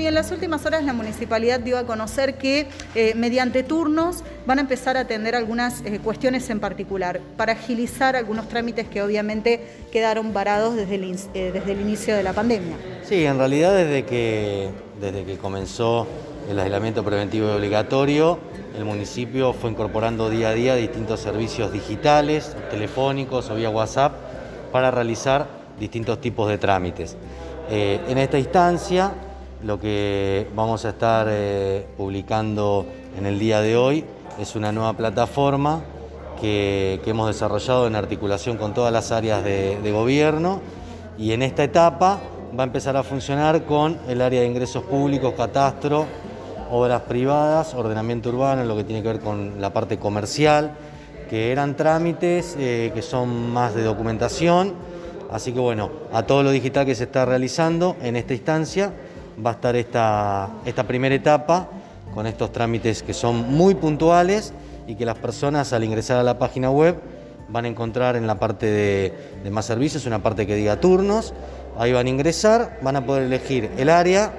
y en las últimas horas la municipalidad dio a conocer que eh, mediante turnos van a empezar a atender algunas eh, cuestiones en particular para agilizar algunos trámites que obviamente quedaron varados desde el, eh, desde el inicio de la pandemia. Sí, en realidad desde que, desde que comenzó el aislamiento preventivo obligatorio, el municipio fue incorporando día a día distintos servicios digitales, telefónicos o vía WhatsApp para realizar distintos tipos de trámites. en esta instancia lo que vamos a estar eh, publicando en el día de hoy es una nueva plataforma que, hemos desarrollado en articulación con todas las áreas de, gobierno y en esta etapa va a empezar a funcionar con el área de ingresos públicos, catastro, obras privadas, ordenamiento urbano, lo que tiene que ver con la parte comercial, que eran trámites eh, que son más de documentación. Así que bueno, a todo lo digital que se está realizando en esta instancia va a estar esta, esta primera etapa con estos trámites que son muy puntuales y que las personas al ingresar a la página web van a encontrar en la parte de, más servicios, una parte que diga turnos, ahí van a ingresar, van a poder elegir el área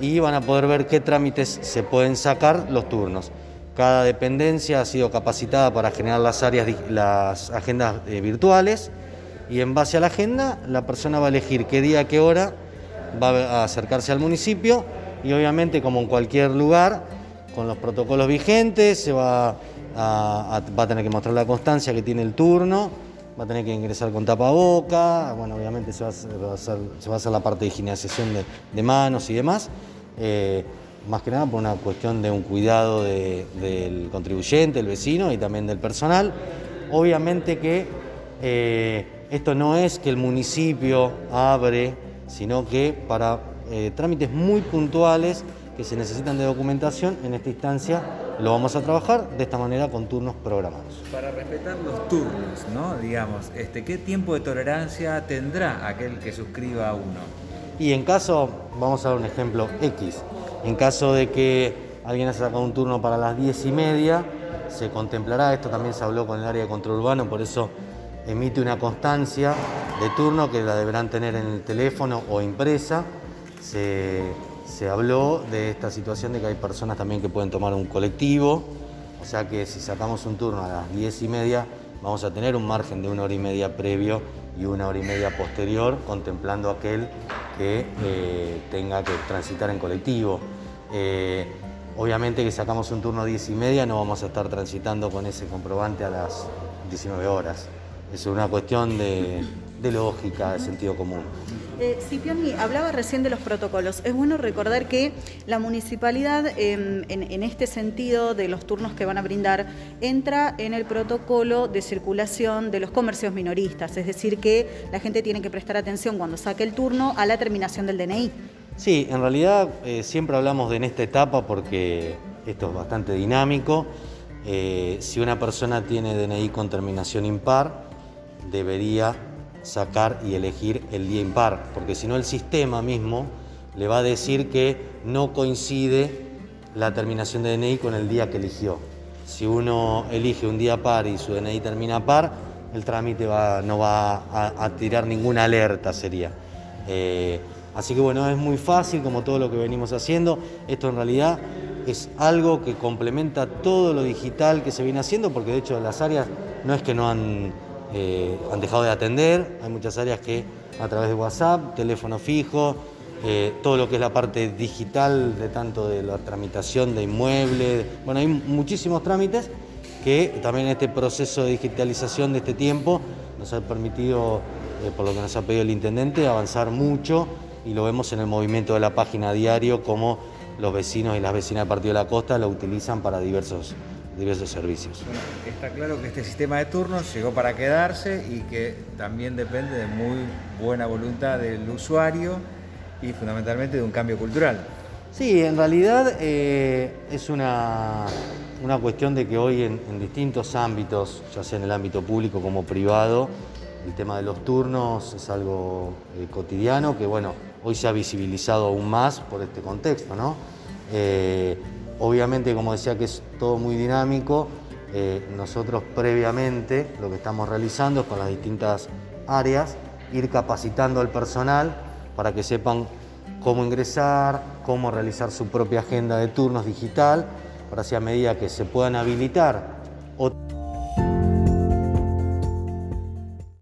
y van a poder ver qué trámites se pueden sacar los turnos. Cada dependencia ha sido capacitada para generar las áreas, las agendas eh, virtuales y en base a la agenda la persona va a elegir qué día, qué hora va a acercarse al municipio y obviamente como en cualquier lugar, con los protocolos vigentes, se va a, va a tener que mostrar la constancia que tiene el turno, va a tener que ingresar con tapaboca, bueno, obviamente se va a hacer, la parte de higienización de, manos y demás, eh, más que nada por una cuestión de un cuidado del contribuyente, el vecino y también del personal. Obviamente que eh, esto no es que el municipio abre sino que para eh, trámites muy puntuales que se necesitan de documentación, en esta instancia lo vamos a trabajar de esta manera con turnos programados. Para respetar los turnos, ¿no? Digamos, este, ¿qué tiempo de tolerancia tendrá aquel que suscriba a uno? Y en caso, vamos a dar un ejemplo X, en caso de que alguien haya sacado un turno para las 10 y media, se contemplará, esto también se habló con el área de control urbano, por eso emite una constancia de turno que la deberán tener en el teléfono o impresa. Se, habló de esta situación de que hay personas también que pueden tomar un colectivo, o sea que si sacamos un turno a las 10 y media, vamos a tener un margen de una hora y media previo y una hora y media posterior, contemplando aquel que eh, tenga que transitar en colectivo. Eh, obviamente que sacamos un turno a 10 y media, no vamos a estar transitando con ese comprobante a las 19 horas. Es una cuestión de, lógica, de sentido común. Eh, Cipioni, hablaba recién de los protocolos. Es bueno recordar que la municipalidad, em, en, este sentido de los turnos que van a brindar, entra en el protocolo de circulación de los comercios minoristas, es decir, que la gente tiene que prestar atención cuando saque el turno a la terminación del DNI. Sí, en realidad eh, siempre hablamos de en esta etapa porque esto es bastante dinámico. Eh, si una persona tiene DNI con terminación impar, debería sacar y elegir el día impar, porque si no el sistema mismo le va a decir que no coincide la terminación de DNI con el día que eligió. Si uno elige un día par y su DNI termina par, el trámite no va a, tirar ninguna alerta, sería. Eh, así que bueno, es muy fácil como todo lo que venimos haciendo. Esto en realidad es algo que complementa todo lo digital que se viene haciendo, porque de hecho las áreas no es que no han eh, han dejado de atender, hay muchas áreas que a través de WhatsApp, teléfono fijo, eh, todo lo que es la parte digital de tanto de la tramitación de inmuebles, bueno, hay muchísimos trámites que también este proceso de digitalización de este tiempo nos ha permitido, eh, por lo que nos ha pedido el intendente, avanzar mucho y lo vemos en el movimiento de la página diario como los vecinos y las vecinas del Partido de la Costa lo utilizan para diversos diversos servicios. Bueno, está claro que este sistema de turnos llegó para quedarse y que también depende de muy buena voluntad del usuario y fundamentalmente de un cambio cultural. Sí, en realidad eh, es una, una, cuestión de que hoy en, distintos ámbitos, ya sea en el ámbito público como privado, el tema de los turnos es algo eh, cotidiano que, bueno, hoy se ha visibilizado aún más por este contexto, ¿no? Eh, Obviamente, como decía que es todo muy dinámico, eh, nosotros previamente lo que estamos realizando es con las distintas áreas ir capacitando al personal para que sepan cómo ingresar, cómo realizar su propia agenda de turnos digital, para así a medida que se puedan habilitar.